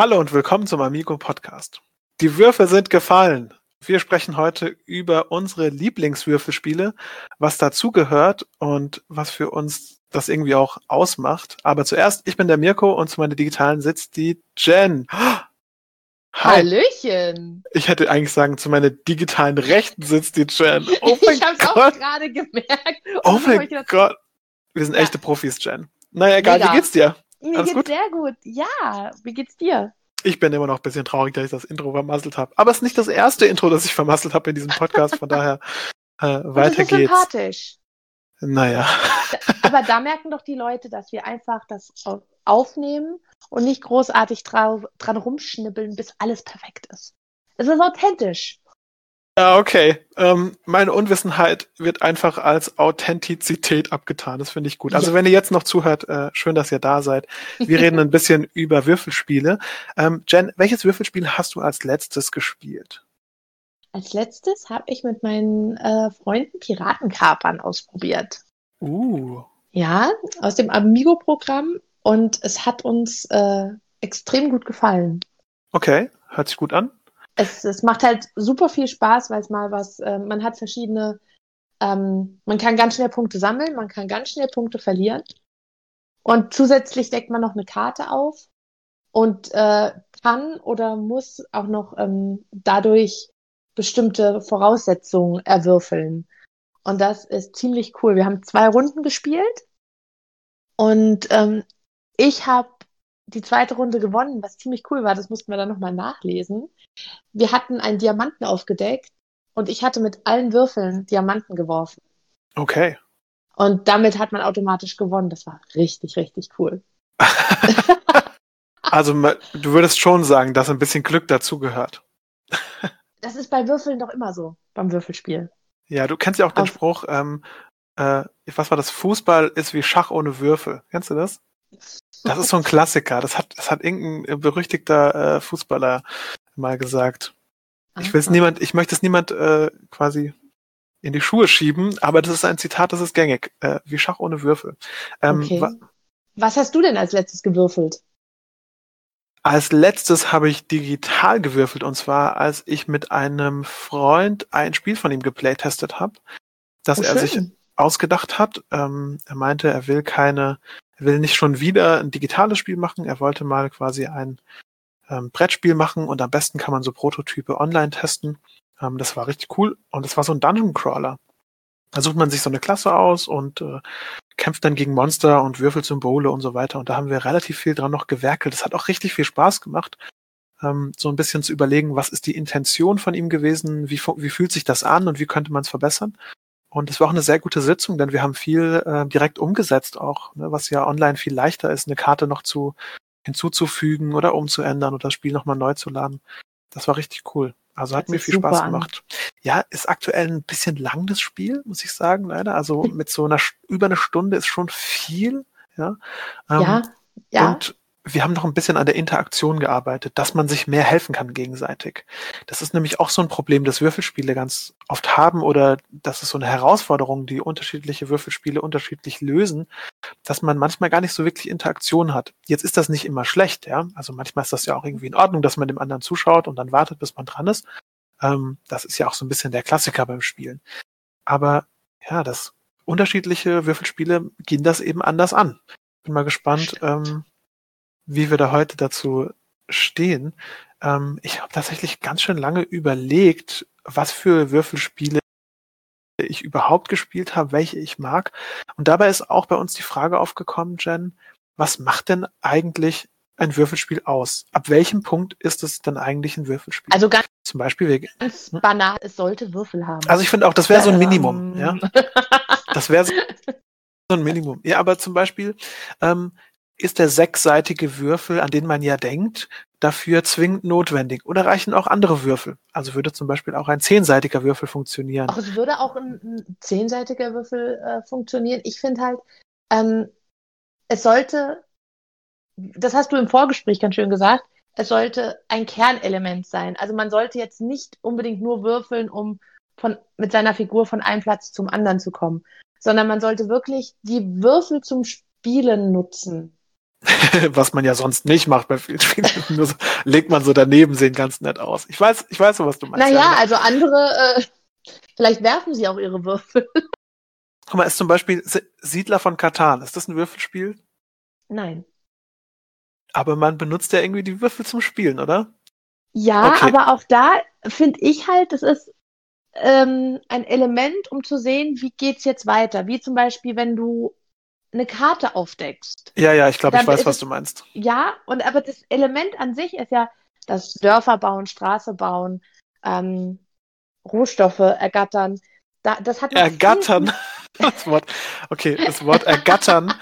Hallo und willkommen zum Amigo Podcast. Die Würfel sind gefallen. Wir sprechen heute über unsere Lieblingswürfelspiele, was dazugehört und was für uns das irgendwie auch ausmacht. Aber zuerst, ich bin der Mirko und zu meiner digitalen sitzt die Jen. Hi. Hallöchen. Ich hätte eigentlich sagen, zu meiner digitalen Rechten sitzt die Jen. Oh mein ich hab's auch gerade gemerkt. Oh mein Gott. Wir sind ja. echte Profis, Jen. Naja, egal, Mega. wie geht's dir? Mir Alles geht's gut? sehr gut. Ja, wie geht's dir? Ich bin immer noch ein bisschen traurig, dass ich das Intro vermasselt habe. Aber es ist nicht das erste Intro, das ich vermasselt habe in diesem Podcast. Von daher äh, weiter das ist geht's. sympathisch. Naja. Aber da merken doch die Leute, dass wir einfach das aufnehmen und nicht großartig dran rumschnibbeln, bis alles perfekt ist. Es ist authentisch. Ja, okay. Ähm, meine Unwissenheit wird einfach als Authentizität abgetan. Das finde ich gut. Also ja. wenn ihr jetzt noch zuhört, äh, schön, dass ihr da seid. Wir reden ein bisschen über Würfelspiele. Ähm, Jen, welches Würfelspiel hast du als letztes gespielt? Als letztes habe ich mit meinen äh, Freunden Piratenkapern ausprobiert. Uh. Ja, aus dem Amigo-Programm und es hat uns äh, extrem gut gefallen. Okay, hört sich gut an es, es macht halt super viel Spaß, weil es mal was, äh, man hat verschiedene, ähm, man kann ganz schnell Punkte sammeln, man kann ganz schnell Punkte verlieren. Und zusätzlich deckt man noch eine Karte auf und äh, kann oder muss auch noch ähm, dadurch bestimmte Voraussetzungen erwürfeln. Und das ist ziemlich cool. Wir haben zwei Runden gespielt und ähm, ich habe die zweite Runde gewonnen, was ziemlich cool war. Das mussten wir dann nochmal nachlesen. Wir hatten einen Diamanten aufgedeckt und ich hatte mit allen Würfeln Diamanten geworfen. Okay. Und damit hat man automatisch gewonnen. Das war richtig, richtig cool. also du würdest schon sagen, dass ein bisschen Glück dazugehört. das ist bei Würfeln doch immer so, beim Würfelspiel. Ja, du kennst ja auch den Auf Spruch, ähm, äh, was war das? Fußball ist wie Schach ohne Würfel. Kennst du das? Das ist so ein Klassiker. Das hat, das hat irgendein berüchtigter äh, Fußballer mal gesagt. Ich will es niemand, ich möchte es niemand äh, quasi in die Schuhe schieben, aber das ist ein Zitat, das ist gängig. Äh, wie Schach ohne Würfel. Ähm, okay. wa Was hast du denn als letztes gewürfelt? Als letztes habe ich digital gewürfelt und zwar, als ich mit einem Freund ein Spiel von ihm geplaytestet habe, das oh, er sich ausgedacht hat. Ähm, er meinte, er will keine er will nicht schon wieder ein digitales Spiel machen, er wollte mal quasi ein ähm, Brettspiel machen und am besten kann man so Prototype online testen. Ähm, das war richtig cool und es war so ein Dungeon Crawler. Da sucht man sich so eine Klasse aus und äh, kämpft dann gegen Monster und würfelt Symbole und so weiter. Und da haben wir relativ viel dran noch gewerkelt. Das hat auch richtig viel Spaß gemacht, ähm, so ein bisschen zu überlegen, was ist die Intention von ihm gewesen, wie, wie fühlt sich das an und wie könnte man es verbessern. Und es war auch eine sehr gute Sitzung, denn wir haben viel äh, direkt umgesetzt auch, ne, was ja online viel leichter ist, eine Karte noch zu hinzuzufügen oder umzuändern oder das Spiel nochmal neu zu laden. Das war richtig cool. Also hat das mir viel Spaß gemacht. Ja, ist aktuell ein bisschen lang das Spiel, muss ich sagen, leider. Also mit so einer über eine Stunde ist schon viel. Ja, ähm, ja, ja. Und wir haben noch ein bisschen an der Interaktion gearbeitet, dass man sich mehr helfen kann gegenseitig. Das ist nämlich auch so ein Problem, das Würfelspiele ganz oft haben oder das ist so eine Herausforderung, die unterschiedliche Würfelspiele unterschiedlich lösen, dass man manchmal gar nicht so wirklich Interaktion hat. Jetzt ist das nicht immer schlecht, ja. Also manchmal ist das ja auch irgendwie in Ordnung, dass man dem anderen zuschaut und dann wartet, bis man dran ist. Ähm, das ist ja auch so ein bisschen der Klassiker beim Spielen. Aber ja, das unterschiedliche Würfelspiele gehen das eben anders an. Bin mal gespannt, ähm, wie wir da heute dazu stehen. Ähm, ich habe tatsächlich ganz schön lange überlegt, was für Würfelspiele ich überhaupt gespielt habe, welche ich mag. Und dabei ist auch bei uns die Frage aufgekommen, Jen, was macht denn eigentlich ein Würfelspiel aus? Ab welchem Punkt ist es dann eigentlich ein Würfelspiel? Also ganz, zum Beispiel ganz hm? banal, es sollte Würfel haben. Also ich finde auch, das wäre so ein Minimum. ja, das wäre so ein Minimum. Ja, aber zum Beispiel ähm, ist der sechsseitige Würfel, an den man ja denkt, dafür zwingend notwendig? Oder reichen auch andere Würfel? Also würde zum Beispiel auch ein zehnseitiger Würfel funktionieren? Auch es würde auch ein, ein zehnseitiger Würfel äh, funktionieren. Ich finde halt, ähm, es sollte, das hast du im Vorgespräch ganz schön gesagt, es sollte ein Kernelement sein. Also man sollte jetzt nicht unbedingt nur würfeln, um von, mit seiner Figur von einem Platz zum anderen zu kommen, sondern man sollte wirklich die Würfel zum Spielen nutzen. was man ja sonst nicht macht bei vielen Spielen. Nur so, legt man so daneben, sehen ganz nett aus. Ich weiß, ich weiß, was du meinst. Naja, ja, also andere, äh, vielleicht werfen sie auch ihre Würfel. Guck mal, ist zum Beispiel Siedler von Katan. Ist das ein Würfelspiel? Nein. Aber man benutzt ja irgendwie die Würfel zum Spielen, oder? Ja, okay. aber auch da finde ich halt, das ist ähm, ein Element, um zu sehen, wie geht's jetzt weiter. Wie zum Beispiel, wenn du eine Karte aufdeckst. Ja, ja, ich glaube, ich weiß, was du meinst. Ja, und aber das Element an sich ist ja das Dörfer bauen, Straße bauen, ähm, Rohstoffe ergattern. Da, das hat ergattern. das Wort, okay, das Wort ergattern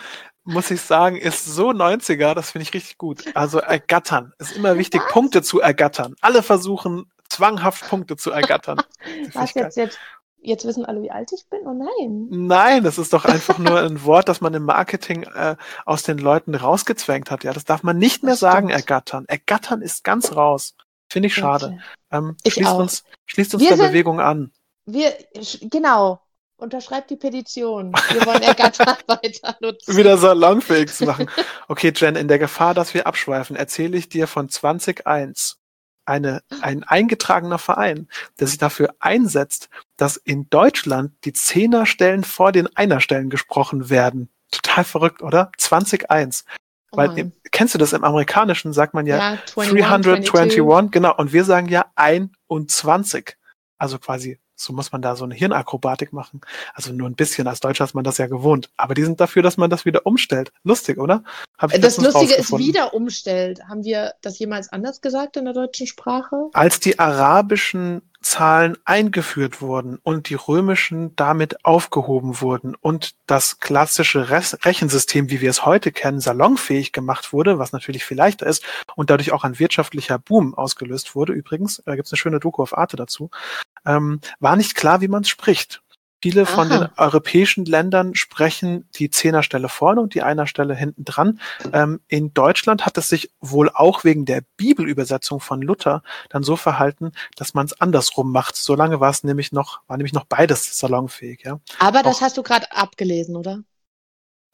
muss ich sagen, ist so 90er, das finde ich richtig gut. Also ergattern. Ist immer wichtig, was? Punkte zu ergattern. Alle versuchen zwanghaft Punkte zu ergattern. Was jetzt, jetzt Jetzt wissen alle, wie alt ich bin? Oh nein. Nein, das ist doch einfach nur ein Wort, das man im Marketing äh, aus den Leuten rausgezwängt hat. Ja, das darf man nicht mehr das sagen, stimmt. ergattern. Ergattern ist ganz raus. Finde ich schade. Ähm, ich schließt, auch. Uns, schließt uns wir der sind, Bewegung an. Wir, genau. Unterschreibt die Petition. Wir wollen Ergattern weiter nutzen. Wieder salonfähig zu machen. Okay, Jen, in der Gefahr, dass wir abschweifen, erzähle ich dir von 20.1 eine, ein eingetragener Verein, der sich dafür einsetzt, dass in Deutschland die Zehnerstellen vor den Einerstellen gesprochen werden. Total verrückt, oder? 20.1. Oh Weil, kennst du das im Amerikanischen, sagt man ja, ja 21, 321, genau, und wir sagen ja 21. Also quasi so muss man da so eine Hirnakrobatik machen. Also nur ein bisschen. Als Deutscher ist man das ja gewohnt. Aber die sind dafür, dass man das wieder umstellt. Lustig, oder? Hab ich das Lustige ist wieder umstellt. Haben wir das jemals anders gesagt in der deutschen Sprache? Als die arabischen Zahlen eingeführt wurden und die römischen damit aufgehoben wurden und das klassische Rechensystem, wie wir es heute kennen, salonfähig gemacht wurde, was natürlich viel leichter ist und dadurch auch ein wirtschaftlicher Boom ausgelöst wurde. Übrigens, da gibt es eine schöne Doku auf Arte dazu. Ähm, war nicht klar, wie man es spricht. Viele Aha. von den europäischen Ländern sprechen die Zehnerstelle vorne und die Einerstelle hinten dran. Ähm, in Deutschland hat es sich wohl auch wegen der Bibelübersetzung von Luther dann so verhalten, dass man es andersrum macht. Solange war es nämlich noch, war nämlich noch beides salonfähig, ja. Aber das auch, hast du gerade abgelesen, oder?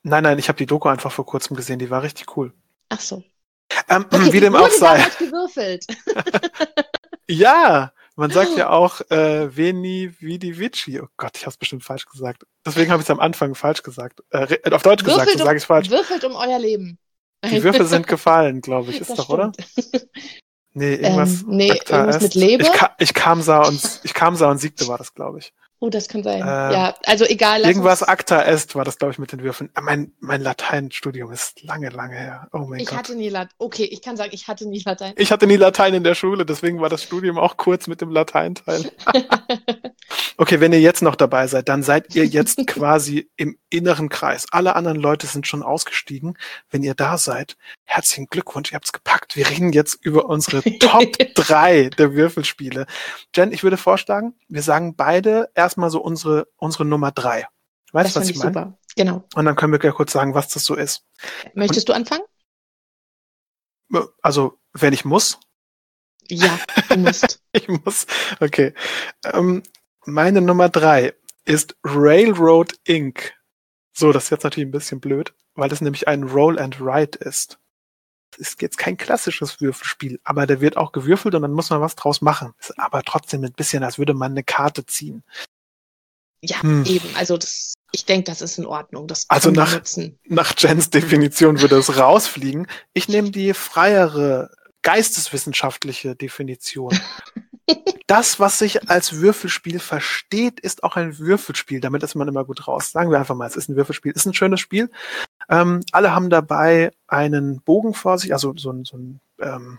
Nein, nein, ich habe die Doku einfach vor kurzem gesehen, die war richtig cool. Ach so. Ähm, okay, wie dem auch sei. gewürfelt. ja, man sagt ja auch äh, Veni Vidi Vici. Oh Gott, ich habe es bestimmt falsch gesagt. Deswegen habe ich es am Anfang falsch gesagt. Äh, auf Deutsch würfelt gesagt, so sage ich falsch. Würfelt um euer Leben. Die Würfel sind gefallen, glaube ich. Ist das doch, stimmt. oder? Nee, irgendwas, ähm, nee, irgendwas mit Lebe. Ich, ka ich, kam, sah und, ich kam, sah und siegte war das, glaube ich. Oh, das kann sein. Ähm, ja, also egal. Irgendwas uns... acta est war das, glaube ich, mit den Würfeln. Ah, mein, mein Lateinstudium ist lange, lange her. Oh mein ich Gott. Ich hatte nie Latein. Okay, ich kann sagen, ich hatte nie Latein. Ich hatte nie Latein in der Schule, deswegen war das Studium auch kurz mit dem Lateinteil. okay, wenn ihr jetzt noch dabei seid, dann seid ihr jetzt quasi im inneren Kreis. Alle anderen Leute sind schon ausgestiegen. Wenn ihr da seid, herzlichen Glückwunsch, ihr habt es gepackt. Wir reden jetzt über unsere Top 3 der Würfelspiele. Jen, ich würde vorschlagen, wir sagen beide erstmal so unsere, unsere Nummer 3. Weißt du, was ich meine? Super. Genau. Und dann können wir gleich kurz sagen, was das so ist. Möchtest Und, du anfangen? Also, wenn ich muss. Ja, du musst. ich muss. Okay. Ähm, meine Nummer 3 ist Railroad Inc. So, das ist jetzt natürlich ein bisschen blöd, weil das nämlich ein Roll and Ride ist ist jetzt kein klassisches Würfelspiel, aber da wird auch gewürfelt und dann muss man was draus machen. Ist aber trotzdem ein bisschen, als würde man eine Karte ziehen. Ja, hm. eben. Also das, ich denke, das ist in Ordnung. Das also nach, nach Jens Definition würde es rausfliegen. Ich nehme die freiere geisteswissenschaftliche Definition. das, was sich als Würfelspiel versteht, ist auch ein Würfelspiel. Damit ist man immer gut raus. Sagen wir einfach mal, es ist ein Würfelspiel. Es ist ein schönes Spiel. Ähm, alle haben dabei einen Bogen vor sich, also so ein, so ein ähm,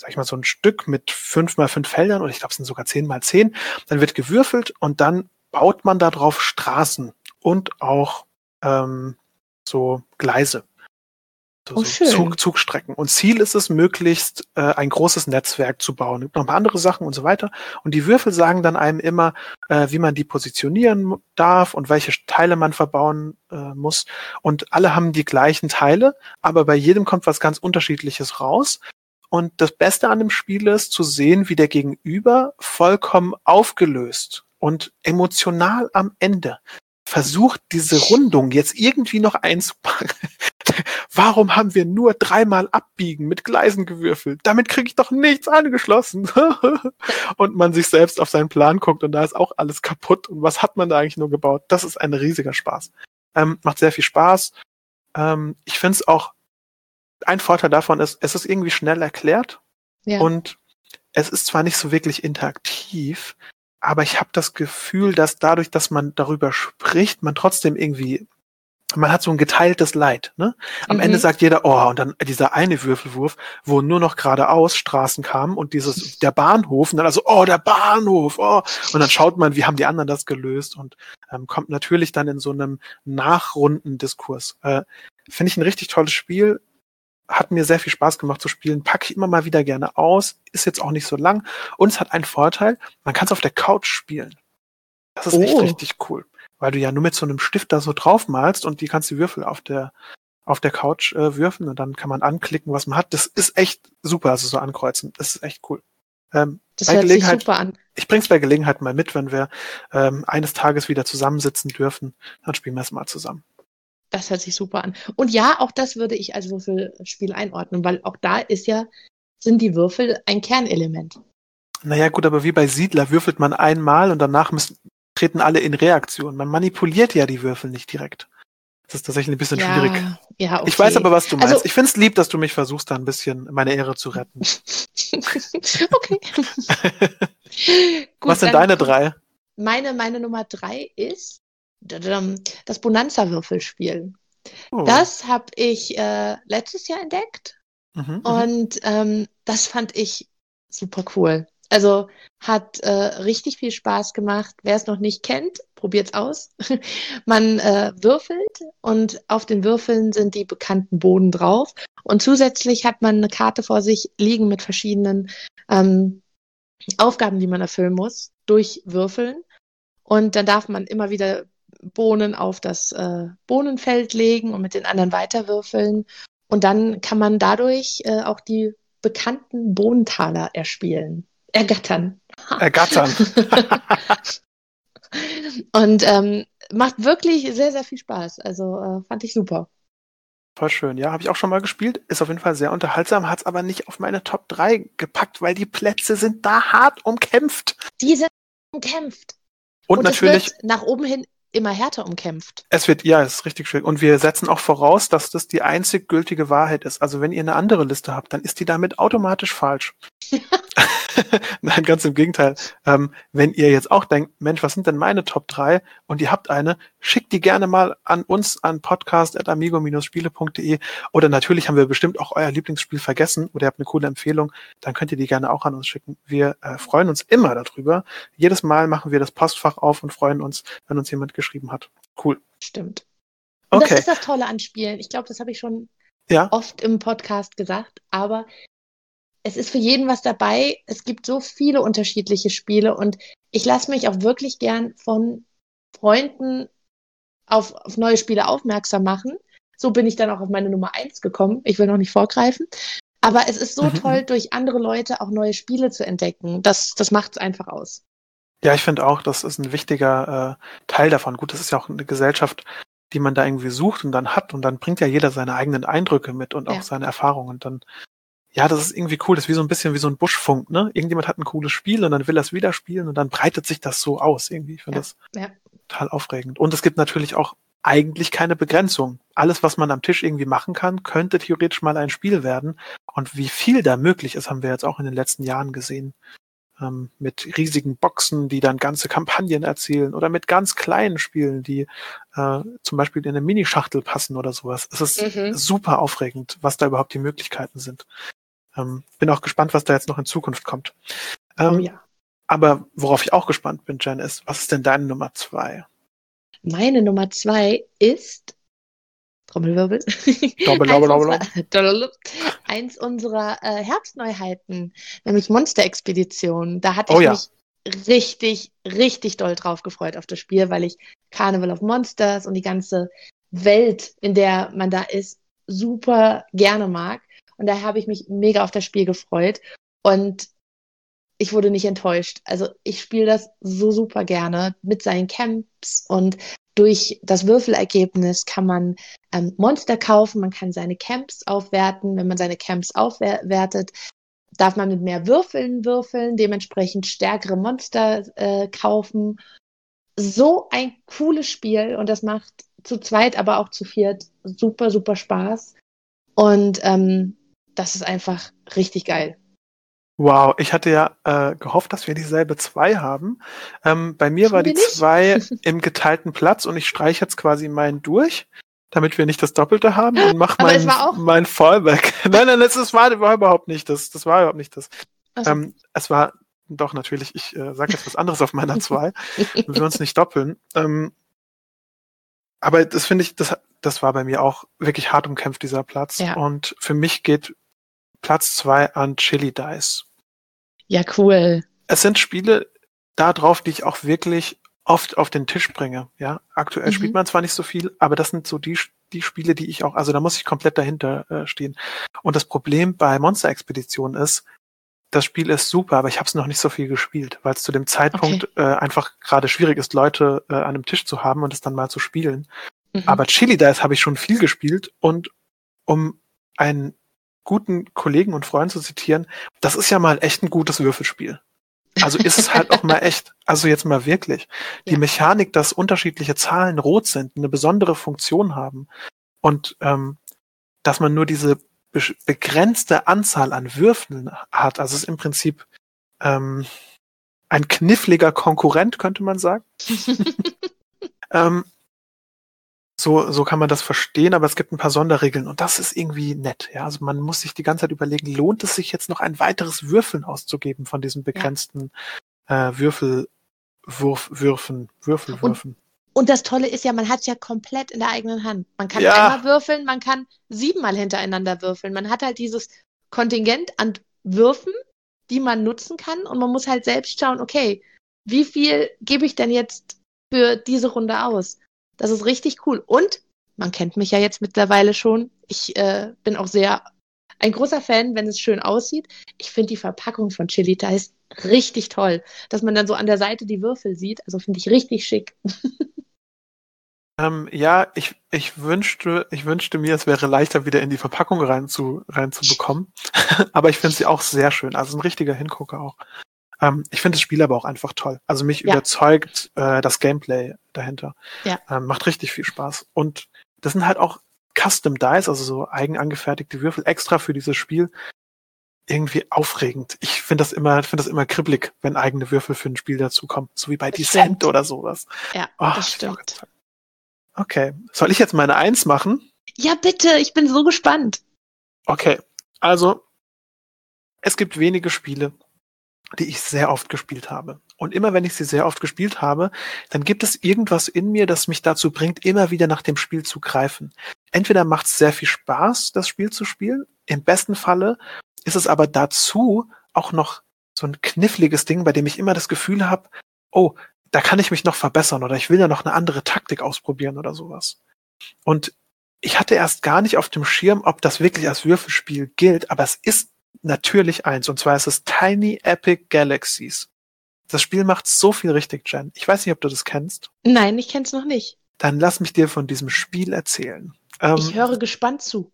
sag ich mal, so ein Stück mit fünf mal fünf Feldern oder ich glaube, es sind sogar zehn mal zehn. Dann wird gewürfelt und dann baut man darauf Straßen und auch ähm, so Gleise oh, so Zug, Zugstrecken. Und Ziel ist es, möglichst äh, ein großes Netzwerk zu bauen. Es gibt noch ein paar andere Sachen und so weiter. Und die Würfel sagen dann einem immer, äh, wie man die positionieren darf und welche Teile man verbauen äh, muss. Und alle haben die gleichen Teile, aber bei jedem kommt was ganz Unterschiedliches raus. Und das Beste an dem Spiel ist zu sehen, wie der Gegenüber vollkommen aufgelöst und emotional am Ende versucht, diese Rundung jetzt irgendwie noch einzupacken warum haben wir nur dreimal abbiegen mit Gleisen gewürfelt? Damit kriege ich doch nichts angeschlossen. und man sich selbst auf seinen Plan guckt und da ist auch alles kaputt. Und was hat man da eigentlich nur gebaut? Das ist ein riesiger Spaß. Ähm, macht sehr viel Spaß. Ähm, ich finde es auch, ein Vorteil davon ist, es ist irgendwie schnell erklärt. Ja. Und es ist zwar nicht so wirklich interaktiv, aber ich habe das Gefühl, dass dadurch, dass man darüber spricht, man trotzdem irgendwie man hat so ein geteiltes Leid. Ne? Am mhm. Ende sagt jeder, oh, und dann dieser eine Würfelwurf, wo nur noch geradeaus Straßen kamen und dieses der Bahnhof, und dann also, oh, der Bahnhof, oh, und dann schaut man, wie haben die anderen das gelöst und ähm, kommt natürlich dann in so einem Nachrundendiskurs. Äh, Finde ich ein richtig tolles Spiel hat mir sehr viel Spaß gemacht zu spielen, packe ich immer mal wieder gerne aus, ist jetzt auch nicht so lang und es hat einen Vorteil, man kann es auf der Couch spielen. Das ist oh. echt richtig cool, weil du ja nur mit so einem Stift da so draufmalst und die kannst die Würfel auf der auf der Couch äh, würfeln und dann kann man anklicken, was man hat. Das ist echt super, also so ankreuzen. Das ist echt cool. Ähm, das hört sich super an. Ich bring's bei Gelegenheit mal mit, wenn wir ähm, eines Tages wieder zusammensitzen dürfen, dann spielen wir es mal zusammen. Das hört sich super an. Und ja, auch das würde ich als Würfelspiel einordnen, weil auch da ist ja, sind die Würfel ein Kernelement. Naja, gut, aber wie bei Siedler würfelt man einmal und danach müssen, treten alle in Reaktion. Man manipuliert ja die Würfel nicht direkt. Das ist tatsächlich ein bisschen ja, schwierig. Ja, okay. Ich weiß aber, was du meinst. Also, ich finde es lieb, dass du mich versuchst, da ein bisschen meine Ehre zu retten. okay. Gut, was sind deine drei? Meine, meine Nummer drei ist das Bonanza-Würfelspiel. Oh. Das habe ich äh, letztes Jahr entdeckt mhm, mhm, und ähm, das fand ich super cool. Also hat äh, richtig viel Spaß gemacht. Wer es noch nicht kennt, probiert's aus. Man äh, würfelt und auf den Würfeln sind die bekannten Boden drauf. Und zusätzlich hat man eine Karte vor sich liegen mit verschiedenen ähm, Aufgaben, die man erfüllen muss, durch Würfeln. Und dann darf man immer wieder Bohnen auf das äh, Bohnenfeld legen und mit den anderen weiterwürfeln. Und dann kann man dadurch äh, auch die bekannten Bohnentaler erspielen. Ergattern. Ergattern. und ähm, macht wirklich sehr, sehr viel Spaß. Also äh, fand ich super. Voll schön. Ja, habe ich auch schon mal gespielt. Ist auf jeden Fall sehr unterhaltsam, hat es aber nicht auf meine Top 3 gepackt, weil die Plätze sind da hart umkämpft. Die sind umkämpft. Und, und natürlich. nach oben hin immer härter umkämpft. Es wird, ja, es ist richtig schön. Und wir setzen auch voraus, dass das die einzig gültige Wahrheit ist. Also wenn ihr eine andere Liste habt, dann ist die damit automatisch falsch. Nein, ganz im Gegenteil. Ähm, wenn ihr jetzt auch denkt, Mensch, was sind denn meine Top 3 und ihr habt eine, schickt die gerne mal an uns an podcast.amigo-spiele.de oder natürlich haben wir bestimmt auch euer Lieblingsspiel vergessen oder ihr habt eine coole Empfehlung, dann könnt ihr die gerne auch an uns schicken. Wir äh, freuen uns immer darüber. Jedes Mal machen wir das Postfach auf und freuen uns, wenn uns jemand geschrieben hat. Cool. Stimmt. Und okay. das ist das Tolle an Spielen. Ich glaube, das habe ich schon ja. oft im Podcast gesagt, aber es ist für jeden was dabei. Es gibt so viele unterschiedliche Spiele und ich lasse mich auch wirklich gern von Freunden auf, auf neue Spiele aufmerksam machen. So bin ich dann auch auf meine Nummer eins gekommen. Ich will noch nicht vorgreifen. Aber es ist so mhm. toll, durch andere Leute auch neue Spiele zu entdecken. Das, das macht es einfach aus. Ja, ich finde auch, das ist ein wichtiger äh, Teil davon. Gut, das ist ja auch eine Gesellschaft, die man da irgendwie sucht und dann hat und dann bringt ja jeder seine eigenen Eindrücke mit und auch ja. seine Erfahrungen. Und dann ja, das ist irgendwie cool. Das ist wie so ein bisschen wie so ein Buschfunk, ne? Irgendjemand hat ein cooles Spiel und dann will er es wieder spielen und dann breitet sich das so aus irgendwie. Ich finde ja, das ja. total aufregend. Und es gibt natürlich auch eigentlich keine Begrenzung. Alles, was man am Tisch irgendwie machen kann, könnte theoretisch mal ein Spiel werden. Und wie viel da möglich ist, haben wir jetzt auch in den letzten Jahren gesehen. Ähm, mit riesigen Boxen, die dann ganze Kampagnen erzielen oder mit ganz kleinen Spielen, die äh, zum Beispiel in eine Minischachtel passen oder sowas. Es ist mhm. super aufregend, was da überhaupt die Möglichkeiten sind. Ähm, bin auch gespannt, was da jetzt noch in Zukunft kommt. Ähm, oh ja. Aber worauf ich auch gespannt bin, Jen, ist, was ist denn deine Nummer zwei? Meine Nummer zwei ist Trommelwirbel. Doppel, doppel, doppel, doppel. Eins unserer äh, Herbstneuheiten, nämlich Monster-Expedition. Da hatte oh, ich ja. mich richtig, richtig doll drauf gefreut auf das Spiel, weil ich Carnival of Monsters und die ganze Welt, in der man da ist, super gerne mag. Und daher habe ich mich mega auf das Spiel gefreut. Und ich wurde nicht enttäuscht. Also ich spiele das so super gerne mit seinen Camps und durch das Würfelergebnis kann man ähm, Monster kaufen, man kann seine Camps aufwerten. Wenn man seine Camps aufwertet, darf man mit mehr Würfeln würfeln, dementsprechend stärkere Monster äh, kaufen. So ein cooles Spiel und das macht zu zweit, aber auch zu viert super, super Spaß. Und ähm, das ist einfach richtig geil. Wow, ich hatte ja äh, gehofft, dass wir dieselbe zwei haben. Ähm, bei mir Tun war die zwei im geteilten Platz und ich streiche jetzt quasi meinen durch, damit wir nicht das Doppelte haben und mache mein, mein Fallback. nein, nein, das, das war, war, überhaupt nicht das. Das war überhaupt nicht das. Also. Ähm, es war doch natürlich, ich äh, sage jetzt was anderes auf meiner zwei, wenn wir uns nicht doppeln. Ähm, aber das finde ich, das, das war bei mir auch wirklich hart umkämpft, dieser Platz. Ja. Und für mich geht Platz zwei an Chili Dice. Ja, cool. Es sind Spiele da drauf, die ich auch wirklich oft auf den Tisch bringe. Ja, aktuell mhm. spielt man zwar nicht so viel, aber das sind so die, die Spiele, die ich auch, also da muss ich komplett dahinter äh, stehen. Und das Problem bei Monster Expedition ist, das Spiel ist super, aber ich habe es noch nicht so viel gespielt, weil es zu dem Zeitpunkt okay. äh, einfach gerade schwierig ist, Leute äh, an einem Tisch zu haben und es dann mal zu spielen. Mhm. Aber Chili Dice habe ich schon viel gespielt und um einen guten Kollegen und Freund zu zitieren, das ist ja mal echt ein gutes Würfelspiel. Also ist es halt auch mal echt, also jetzt mal wirklich. Die ja. Mechanik, dass unterschiedliche Zahlen rot sind, eine besondere Funktion haben und ähm, dass man nur diese be begrenzte Anzahl an Würfeln hat. Also es ist im Prinzip ähm, ein kniffliger Konkurrent, könnte man sagen. ähm, so, so kann man das verstehen, aber es gibt ein paar Sonderregeln und das ist irgendwie nett. Ja, also man muss sich die ganze Zeit überlegen, lohnt es sich jetzt noch ein weiteres Würfeln auszugeben von diesen begrenzten ja. äh, Würfelwürfen. Und, und das Tolle ist ja, man hat es ja komplett in der eigenen Hand. Man kann ja. einmal würfeln, man kann siebenmal hintereinander würfeln. Man hat halt dieses Kontingent an Würfen, die man nutzen kann und man muss halt selbst schauen, okay, wie viel gebe ich denn jetzt für diese Runde aus? Das ist richtig cool. Und man kennt mich ja jetzt mittlerweile schon. Ich äh, bin auch sehr ein großer Fan, wenn es schön aussieht. Ich finde die Verpackung von Chilita ist richtig toll, dass man dann so an der Seite die Würfel sieht. Also finde ich richtig schick. Ähm, ja, ich, ich wünschte, ich wünschte mir, es wäre leichter, wieder in die Verpackung rein zu, reinzubekommen. aber ich finde sie auch sehr schön. Also ein richtiger Hingucker auch. Ähm, ich finde das Spiel aber auch einfach toll. Also mich ja. überzeugt äh, das Gameplay dahinter. Ja. Ähm, macht richtig viel Spaß. Und das sind halt auch Custom Dice, also so eigen angefertigte Würfel extra für dieses Spiel. Irgendwie aufregend. Ich finde das immer, finde das immer kribbelig, wenn eigene Würfel für ein Spiel dazukommen. So wie bei das Descent stimmt. oder sowas. Ja, oh, das stimmt. Okay. Soll ich jetzt meine Eins machen? Ja, bitte. Ich bin so gespannt. Okay. Also, es gibt wenige Spiele, die ich sehr oft gespielt habe. Und immer wenn ich sie sehr oft gespielt habe, dann gibt es irgendwas in mir, das mich dazu bringt, immer wieder nach dem Spiel zu greifen. Entweder macht es sehr viel Spaß, das Spiel zu spielen. Im besten Falle ist es aber dazu auch noch so ein kniffliges Ding, bei dem ich immer das Gefühl habe, oh, da kann ich mich noch verbessern oder ich will ja noch eine andere Taktik ausprobieren oder sowas. Und ich hatte erst gar nicht auf dem Schirm, ob das wirklich als Würfelspiel gilt, aber es ist natürlich eins, und zwar ist es Tiny Epic Galaxies. Das Spiel macht so viel richtig, Jen. Ich weiß nicht, ob du das kennst. Nein, ich kenn's noch nicht. Dann lass mich dir von diesem Spiel erzählen. Ähm, ich höre gespannt zu.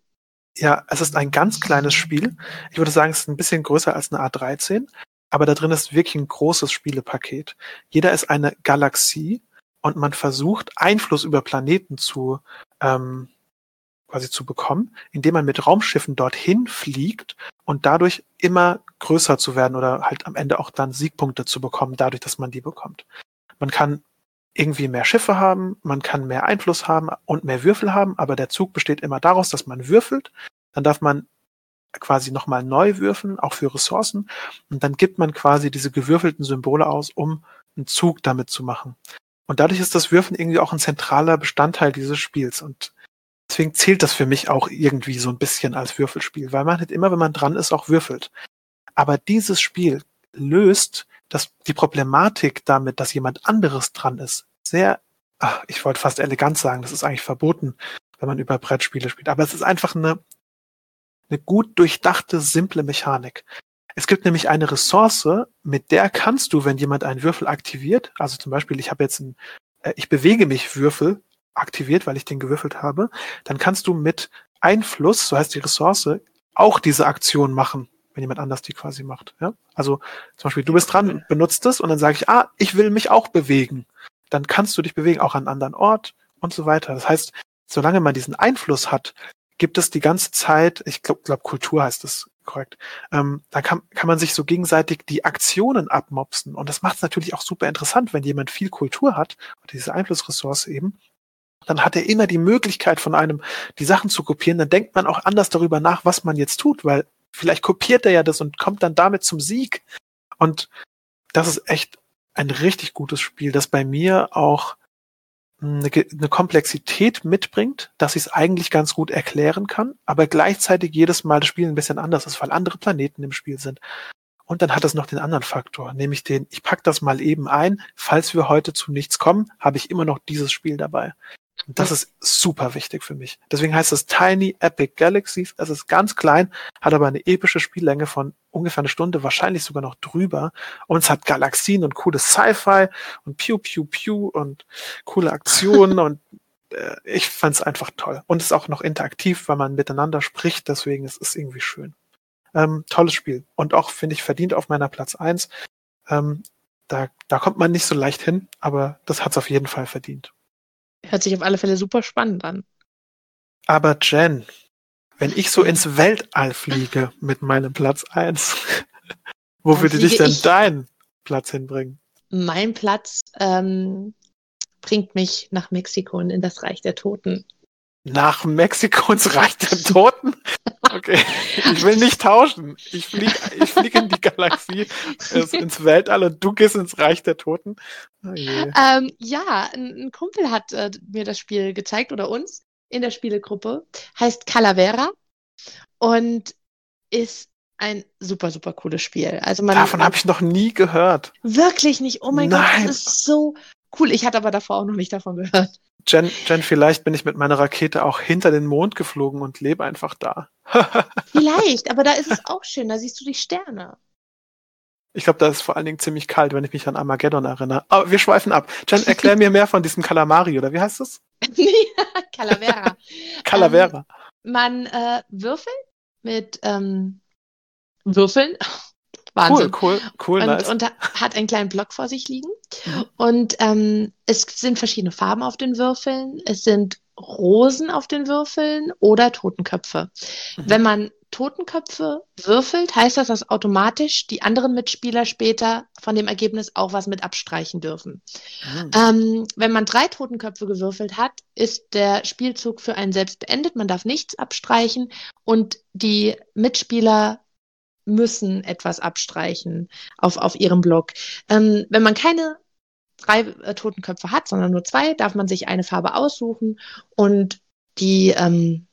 Ja, es ist ein ganz kleines Spiel. Ich würde sagen, es ist ein bisschen größer als eine A13, aber da drin ist wirklich ein großes Spielepaket. Jeder ist eine Galaxie und man versucht, Einfluss über Planeten zu ähm, quasi zu bekommen, indem man mit Raumschiffen dorthin fliegt und dadurch immer größer zu werden oder halt am Ende auch dann Siegpunkte zu bekommen, dadurch, dass man die bekommt. Man kann irgendwie mehr Schiffe haben, man kann mehr Einfluss haben und mehr Würfel haben, aber der Zug besteht immer daraus, dass man würfelt. Dann darf man quasi nochmal neu würfeln, auch für Ressourcen. Und dann gibt man quasi diese gewürfelten Symbole aus, um einen Zug damit zu machen. Und dadurch ist das Würfeln irgendwie auch ein zentraler Bestandteil dieses Spiels. Und Deswegen zählt das für mich auch irgendwie so ein bisschen als Würfelspiel, weil man halt immer, wenn man dran ist, auch würfelt. Aber dieses Spiel löst das, die Problematik damit, dass jemand anderes dran ist, sehr, ach, ich wollte fast elegant sagen, das ist eigentlich verboten, wenn man über Brettspiele spielt. Aber es ist einfach eine, eine gut durchdachte, simple Mechanik. Es gibt nämlich eine Ressource, mit der kannst du, wenn jemand einen Würfel aktiviert, also zum Beispiel, ich habe jetzt einen äh, ich bewege mich Würfel aktiviert, weil ich den gewürfelt habe, dann kannst du mit Einfluss, so heißt die Ressource, auch diese Aktion machen, wenn jemand anders die quasi macht. Ja? Also zum Beispiel, du bist dran, benutzt es und dann sage ich, ah, ich will mich auch bewegen. Dann kannst du dich bewegen, auch an einem anderen Ort und so weiter. Das heißt, solange man diesen Einfluss hat, gibt es die ganze Zeit, ich glaube, glaub, Kultur heißt es korrekt, ähm, da kann, kann man sich so gegenseitig die Aktionen abmopsen. Und das macht es natürlich auch super interessant, wenn jemand viel Kultur hat, diese Einflussressource eben, dann hat er immer die Möglichkeit von einem, die Sachen zu kopieren. Dann denkt man auch anders darüber nach, was man jetzt tut, weil vielleicht kopiert er ja das und kommt dann damit zum Sieg. Und das ist echt ein richtig gutes Spiel, das bei mir auch eine, Komplexität mitbringt, dass ich es eigentlich ganz gut erklären kann, aber gleichzeitig jedes Mal das Spiel ein bisschen anders ist, weil andere Planeten im Spiel sind. Und dann hat es noch den anderen Faktor, nämlich den, ich pack das mal eben ein, falls wir heute zu nichts kommen, habe ich immer noch dieses Spiel dabei. Und das ist super wichtig für mich. Deswegen heißt es Tiny Epic Galaxies. Es ist ganz klein, hat aber eine epische Spiellänge von ungefähr eine Stunde, wahrscheinlich sogar noch drüber. Und es hat Galaxien und cooles Sci-Fi und Pew Pew Pew und coole Aktionen und äh, ich fand's einfach toll. Und es ist auch noch interaktiv, weil man miteinander spricht, deswegen ist es irgendwie schön. Ähm, tolles Spiel. Und auch, finde ich, verdient auf meiner Platz eins. Ähm, da, da kommt man nicht so leicht hin, aber das hat's auf jeden Fall verdient. Hört sich auf alle Fälle super spannend an. Aber Jen, wenn ich so ins Weltall fliege mit meinem Platz 1, wo Dann würde dich denn dein Platz hinbringen? Mein Platz ähm, bringt mich nach Mexiko und in das Reich der Toten. Nach Mexiko ins Reich der Toten? Okay, ich will nicht tauschen. Ich fliege ich flieg in die Galaxie, ins Weltall und du gehst ins Reich der Toten. Oh ähm, ja, ein, Kumpel hat äh, mir das Spiel gezeigt oder uns in der Spielegruppe. Heißt Calavera und ist ein super, super cooles Spiel. Also man, Davon habe ich noch nie gehört. Wirklich nicht. Oh mein Nein. Gott, das ist so cool. Ich hatte aber davor auch noch nicht davon gehört. Jen, Jen, vielleicht bin ich mit meiner Rakete auch hinter den Mond geflogen und lebe einfach da. vielleicht, aber da ist es auch schön, da siehst du die Sterne. Ich glaube, da ist vor allen Dingen ziemlich kalt, wenn ich mich an Armageddon erinnere. Aber wir schweifen ab. Jen, erklär mir mehr von diesem Calamari, oder wie heißt das? Calavera. Calavera. Ähm, man äh, würfelt mit ähm, Würfeln. Wahnsinn. Cool, cool, cool, und, nice. Und hat einen kleinen Block vor sich liegen. Mhm. Und ähm, es sind verschiedene Farben auf den Würfeln. Es sind Rosen auf den Würfeln oder Totenköpfe. Mhm. Wenn man Totenköpfe würfelt, heißt das, dass automatisch die anderen Mitspieler später von dem Ergebnis auch was mit abstreichen dürfen. Mhm. Ähm, wenn man drei Totenköpfe gewürfelt hat, ist der Spielzug für einen selbst beendet. Man darf nichts abstreichen und die Mitspieler müssen etwas abstreichen auf, auf ihrem Block. Ähm, wenn man keine drei äh, Totenköpfe hat, sondern nur zwei, darf man sich eine Farbe aussuchen und die, ähm,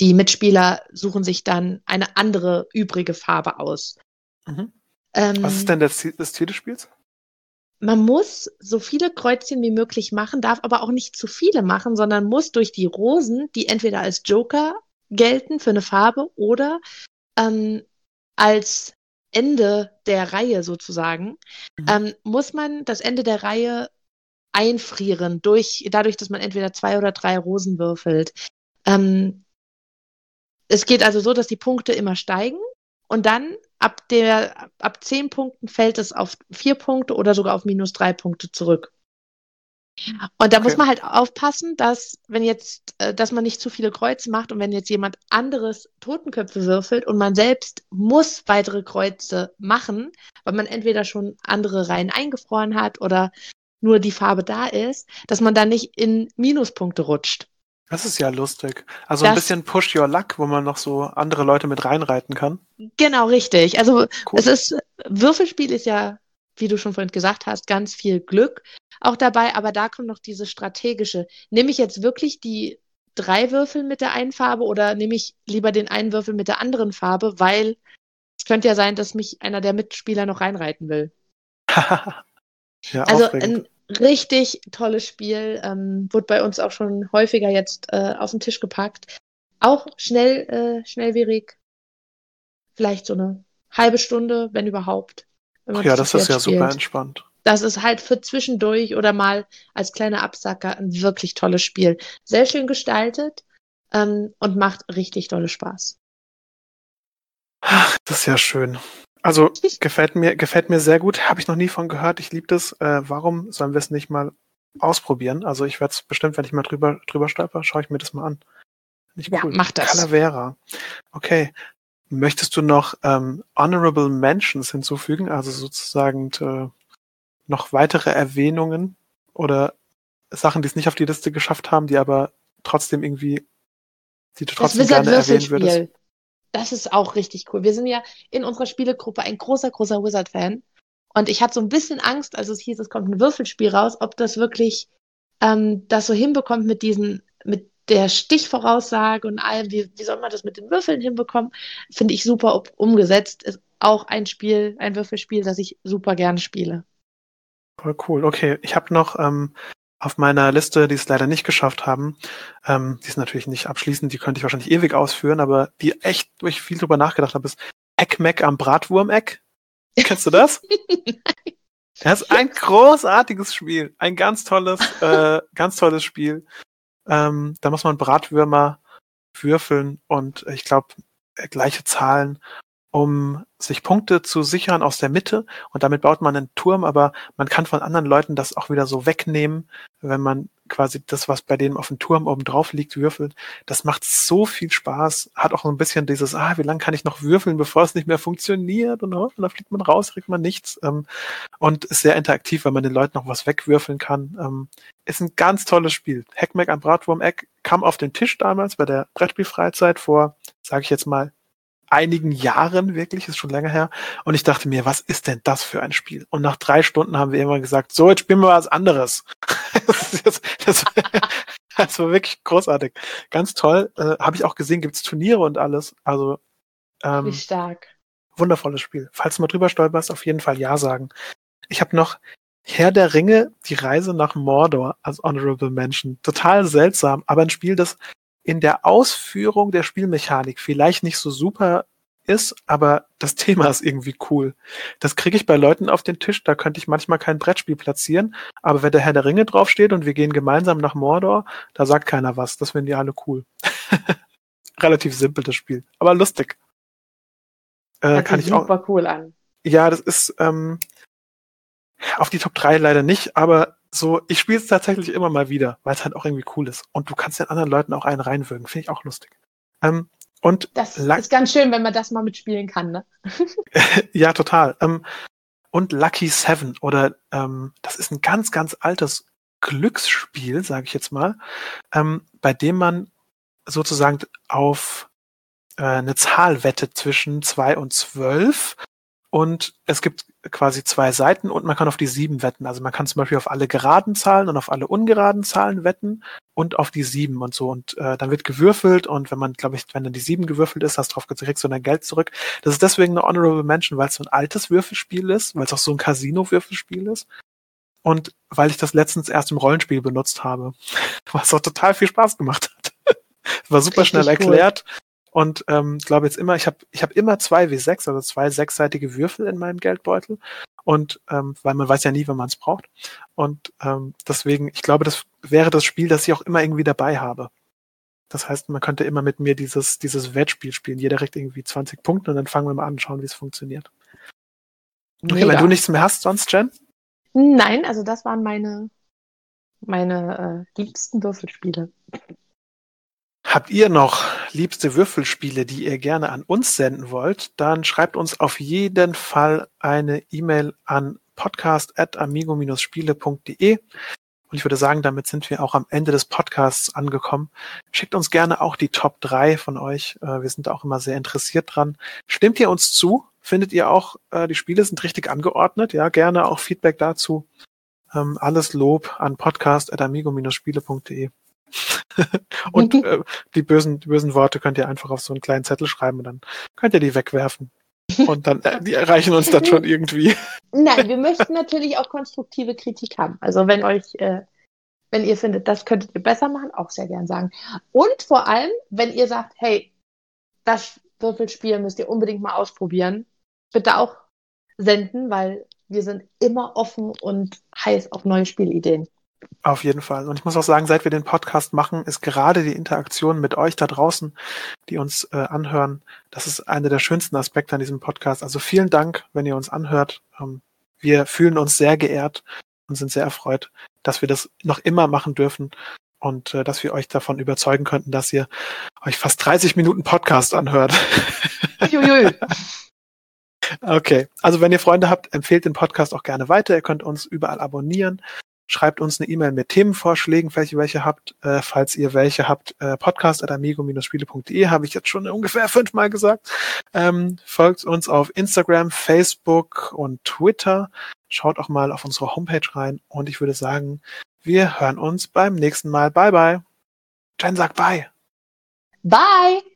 die Mitspieler suchen sich dann eine andere übrige Farbe aus. Mhm. Ähm, Was ist denn das Ziel, das Ziel des Spiels? Man muss so viele Kreuzchen wie möglich machen, darf aber auch nicht zu viele machen, sondern muss durch die Rosen, die entweder als Joker gelten für eine Farbe oder ähm, als Ende der Reihe sozusagen, mhm. ähm, muss man das Ende der Reihe einfrieren, durch, dadurch, dass man entweder zwei oder drei Rosen würfelt. Ähm, es geht also so, dass die Punkte immer steigen und dann ab der ab zehn Punkten fällt es auf vier Punkte oder sogar auf minus drei Punkte zurück. Und da okay. muss man halt aufpassen, dass, wenn jetzt, äh, dass man nicht zu viele Kreuze macht und wenn jetzt jemand anderes Totenköpfe würfelt und man selbst muss weitere Kreuze machen, weil man entweder schon andere Reihen eingefroren hat oder nur die Farbe da ist, dass man da nicht in Minuspunkte rutscht. Das ist ja lustig. Also das, ein bisschen Push Your Luck, wo man noch so andere Leute mit reinreiten kann. Genau, richtig. Also cool. es ist, Würfelspiel ist ja wie du schon vorhin gesagt hast, ganz viel Glück auch dabei, aber da kommt noch diese strategische. Nehme ich jetzt wirklich die drei Würfel mit der einen Farbe oder nehme ich lieber den einen Würfel mit der anderen Farbe, weil es könnte ja sein, dass mich einer der Mitspieler noch reinreiten will. ja, also aufregend. ein richtig tolles Spiel, ähm, wurde bei uns auch schon häufiger jetzt äh, auf den Tisch gepackt. Auch schnell, äh, schnellwierig, vielleicht so eine halbe Stunde, wenn überhaupt. Ach ja, das ist ja spielt. super entspannt. Das ist halt für zwischendurch oder mal als kleiner Absacker ein wirklich tolles Spiel. Sehr schön gestaltet ähm, und macht richtig tolle Spaß. Ach, das ist ja schön. Also gefällt mir, gefällt mir sehr gut. Habe ich noch nie von gehört. Ich liebe das. Äh, warum sollen wir es nicht mal ausprobieren? Also ich werde es bestimmt, wenn ich mal drüber, drüber stolper, schaue ich mir das mal an. Nicht cool. Ja, mach das. Calavera. Okay. Möchtest du noch ähm, Honorable Mentions hinzufügen? Also sozusagen äh, noch weitere Erwähnungen oder Sachen, die es nicht auf die Liste geschafft haben, die aber trotzdem irgendwie, die du trotzdem gerne erwähnen würdest? Das ist auch richtig cool. Wir sind ja in unserer Spielegruppe ein großer, großer Wizard-Fan. Und ich hatte so ein bisschen Angst, als es hieß, es kommt ein Würfelspiel raus, ob das wirklich ähm, das so hinbekommt mit diesen, mit der Stichvoraussage und allem, wie, wie soll man das mit den Würfeln hinbekommen, finde ich super umgesetzt. Ist auch ein Spiel, ein Würfelspiel, das ich super gerne spiele. Voll cool. Okay, ich habe noch ähm, auf meiner Liste, die es leider nicht geschafft haben, ähm, die ist natürlich nicht abschließend, die könnte ich wahrscheinlich ewig ausführen, aber die echt, wo ich viel drüber nachgedacht habe, ist Eckmeck am Bratwurmeck. Kennst du das? Das ist ein großartiges Spiel, ein ganz tolles, äh, ganz tolles Spiel. Ähm, da muss man Bratwürmer würfeln und ich glaube gleiche Zahlen um sich Punkte zu sichern aus der Mitte und damit baut man einen Turm, aber man kann von anderen Leuten das auch wieder so wegnehmen, wenn man quasi das, was bei denen auf dem Turm oben drauf liegt, würfelt. Das macht so viel Spaß, hat auch ein bisschen dieses, ah, wie lange kann ich noch würfeln, bevor es nicht mehr funktioniert und, oh, dann fliegt man raus, kriegt man nichts ähm, und ist sehr interaktiv, weil man den Leuten noch was wegwürfeln kann. Ähm, ist ein ganz tolles Spiel. Hackmack am Bratwurm-Eck kam auf den Tisch damals bei der Brettspielfreizeit vor, sage ich jetzt mal, einigen Jahren, wirklich, ist schon länger her. Und ich dachte mir, was ist denn das für ein Spiel? Und nach drei Stunden haben wir immer gesagt, so, jetzt spielen wir was anderes. das, das, das, das, war wirklich großartig. Ganz toll. Äh, Habe ich auch gesehen, gibt's Turniere und alles. Also ähm, Wie stark. Wundervolles Spiel. Falls du mal drüber stolperst, auf jeden Fall Ja sagen. Ich habe noch Herr der Ringe, die Reise nach Mordor als Honorable Mention. Total seltsam, aber ein Spiel, das in der Ausführung der Spielmechanik vielleicht nicht so super ist, aber das Thema ist irgendwie cool. Das kriege ich bei Leuten auf den Tisch, da könnte ich manchmal kein Brettspiel platzieren, aber wenn der Herr der Ringe draufsteht und wir gehen gemeinsam nach Mordor, da sagt keiner was. Das finden die alle cool. Relativ simpel das Spiel, aber lustig. Äh, kann ich super auch, cool an. Ja, das ist ähm, auf die Top 3 leider nicht, aber so, ich spiele es tatsächlich immer mal wieder, weil es halt auch irgendwie cool ist. Und du kannst den anderen Leuten auch einen reinwürgen. Finde ich auch lustig. Ähm, und das ist ganz schön, wenn man das mal mitspielen kann, ne? ja, total. Ähm, und Lucky Seven oder ähm, das ist ein ganz, ganz altes Glücksspiel, sage ich jetzt mal, ähm, bei dem man sozusagen auf äh, eine Zahl wettet zwischen zwei und zwölf und es gibt quasi zwei Seiten und man kann auf die sieben wetten. Also man kann zum Beispiel auf alle geraden Zahlen und auf alle ungeraden Zahlen wetten und auf die sieben und so. Und äh, dann wird gewürfelt und wenn man, glaube ich, wenn dann die sieben gewürfelt ist, hast du drauf kriegst du dein Geld zurück. Das ist deswegen eine Honorable Mention, weil es so ein altes Würfelspiel ist, weil es auch so ein Casino-Würfelspiel ist. Und weil ich das letztens erst im Rollenspiel benutzt habe, was auch total viel Spaß gemacht hat. War super Richtig schnell erklärt. Cool und ähm, glaube jetzt immer, ich habe ich hab immer zwei W6, also zwei sechsseitige Würfel in meinem Geldbeutel. Und ähm, weil man weiß ja nie, wenn man es braucht. Und ähm, deswegen, ich glaube, das wäre das Spiel, das ich auch immer irgendwie dabei habe. Das heißt, man könnte immer mit mir dieses, dieses Wettspiel spielen. Jeder kriegt irgendwie 20 Punkte und dann fangen wir mal an und schauen, wie es funktioniert. Okay, Mega. wenn du nichts mehr hast sonst, Jen? Nein, also das waren meine, meine äh, liebsten Würfelspiele. Habt ihr noch liebste Würfelspiele, die ihr gerne an uns senden wollt, dann schreibt uns auf jeden Fall eine E-Mail an podcast.amigo-spiele.de. Und ich würde sagen, damit sind wir auch am Ende des Podcasts angekommen. Schickt uns gerne auch die Top 3 von euch. Äh, wir sind auch immer sehr interessiert dran. Stimmt ihr uns zu? Findet ihr auch, äh, die Spiele sind richtig angeordnet? Ja, gerne auch Feedback dazu. Ähm, alles Lob an podcast.amigo-spiele.de. und äh, die bösen, die bösen Worte könnt ihr einfach auf so einen kleinen Zettel schreiben und dann könnt ihr die wegwerfen. Und dann, äh, die erreichen uns dann schon irgendwie. Nein, wir möchten natürlich auch konstruktive Kritik haben. Also wenn euch, äh, wenn ihr findet, das könntet ihr besser machen, auch sehr gern sagen. Und vor allem, wenn ihr sagt, hey, das Würfelspiel müsst ihr unbedingt mal ausprobieren, bitte auch senden, weil wir sind immer offen und heiß auf neue Spielideen. Auf jeden Fall. Und ich muss auch sagen, seit wir den Podcast machen, ist gerade die Interaktion mit euch da draußen, die uns äh, anhören, das ist einer der schönsten Aspekte an diesem Podcast. Also vielen Dank, wenn ihr uns anhört. Ähm, wir fühlen uns sehr geehrt und sind sehr erfreut, dass wir das noch immer machen dürfen und äh, dass wir euch davon überzeugen könnten, dass ihr euch fast 30 Minuten Podcast anhört. okay, also wenn ihr Freunde habt, empfehlt den Podcast auch gerne weiter. Ihr könnt uns überall abonnieren. Schreibt uns eine E-Mail mit Themenvorschlägen, falls ihr welche habt. Äh, falls ihr welche habt, äh, podcast.amigo-spiele.de habe ich jetzt schon ungefähr fünfmal gesagt. Ähm, folgt uns auf Instagram, Facebook und Twitter. Schaut auch mal auf unsere Homepage rein. Und ich würde sagen, wir hören uns beim nächsten Mal. Bye, bye. Jen sagt bye. Bye.